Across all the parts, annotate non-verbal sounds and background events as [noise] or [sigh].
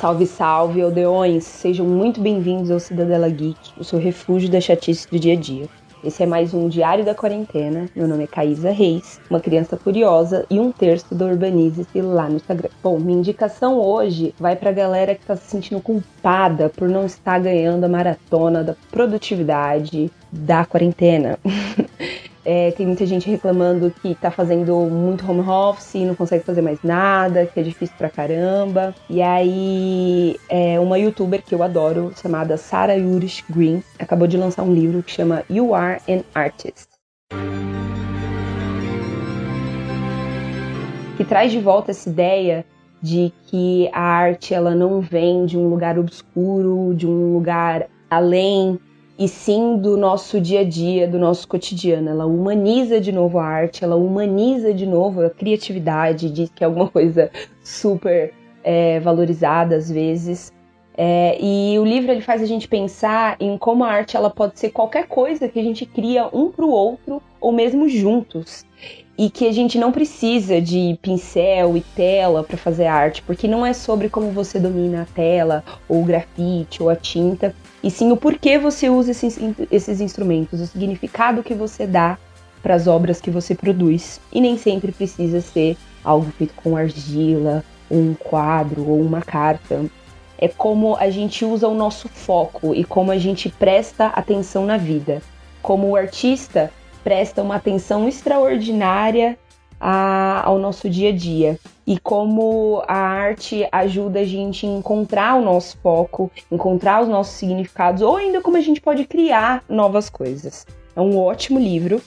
Salve, salve, aldeões! Sejam muito bem-vindos ao Cidadela Geek, o seu refúgio da chatice do dia a dia. Esse é mais um Diário da Quarentena. Meu nome é Caísa Reis, uma criança curiosa e um terço do Urbanize-se lá no Instagram. Bom, minha indicação hoje vai pra galera que tá se sentindo culpada por não estar ganhando a maratona da produtividade da quarentena. [laughs] É, tem muita gente reclamando que tá fazendo muito home office, não consegue fazer mais nada, que é difícil pra caramba. E aí, é, uma youtuber que eu adoro, chamada Sarah Yurish Green, acabou de lançar um livro que chama You Are an Artist. Que traz de volta essa ideia de que a arte ela não vem de um lugar obscuro, de um lugar além e sim do nosso dia a dia, do nosso cotidiano. Ela humaniza de novo a arte, ela humaniza de novo a criatividade, diz que é alguma [laughs] coisa super é, valorizada às vezes. É, e o livro ele faz a gente pensar em como a arte ela pode ser qualquer coisa que a gente cria um para o outro ou mesmo juntos e que a gente não precisa de pincel e tela para fazer arte, porque não é sobre como você domina a tela ou o grafite ou a tinta, e sim o porquê você usa esses, esses instrumentos, o significado que você dá para as obras que você produz. E nem sempre precisa ser algo feito com argila, ou um quadro, ou uma carta. É como a gente usa o nosso foco e como a gente presta atenção na vida. Como o artista presta uma atenção extraordinária a, ao nosso dia a dia e como a arte ajuda a gente a encontrar o nosso foco, encontrar os nossos significados, ou ainda como a gente pode criar novas coisas. É um ótimo livro.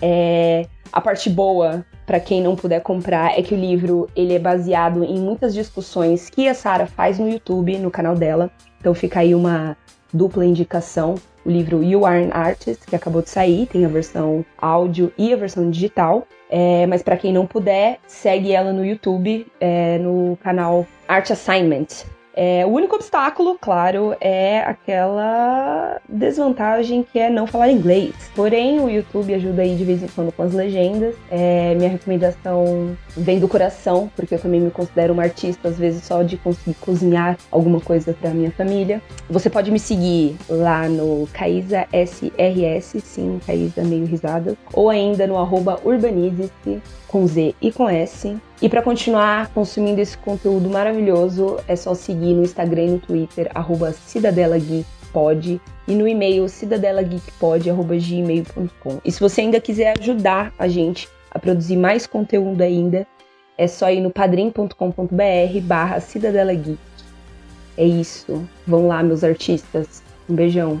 É, a parte boa para quem não puder comprar é que o livro ele é baseado em muitas discussões que a Sara faz no YouTube, no canal dela. Então fica aí uma dupla indicação. O livro You Are an Artist, que acabou de sair, tem a versão áudio e a versão digital. É, mas para quem não puder, segue ela no YouTube, é, no canal Art Assignment. É, o único obstáculo, claro, é aquela desvantagem que é não falar inglês. Porém, o YouTube ajuda aí de vez em quando com as legendas. É, minha recomendação vem do coração, porque eu também me considero uma artista, às vezes só de conseguir cozinhar alguma coisa para minha família. Você pode me seguir lá no Caísa SRS, sim, Caísa meio risada, ou ainda no arroba urbanize-se com Z e com S. E para continuar consumindo esse conteúdo maravilhoso, é só seguir no Instagram e no Twitter, arroba cidadelageekpod e no e-mail cidadelageekpod.gmail.com. E se você ainda quiser ajudar a gente a produzir mais conteúdo ainda, é só ir no padrim.com.br barra Cidadela Geek. É isso. Vão lá, meus artistas. Um beijão.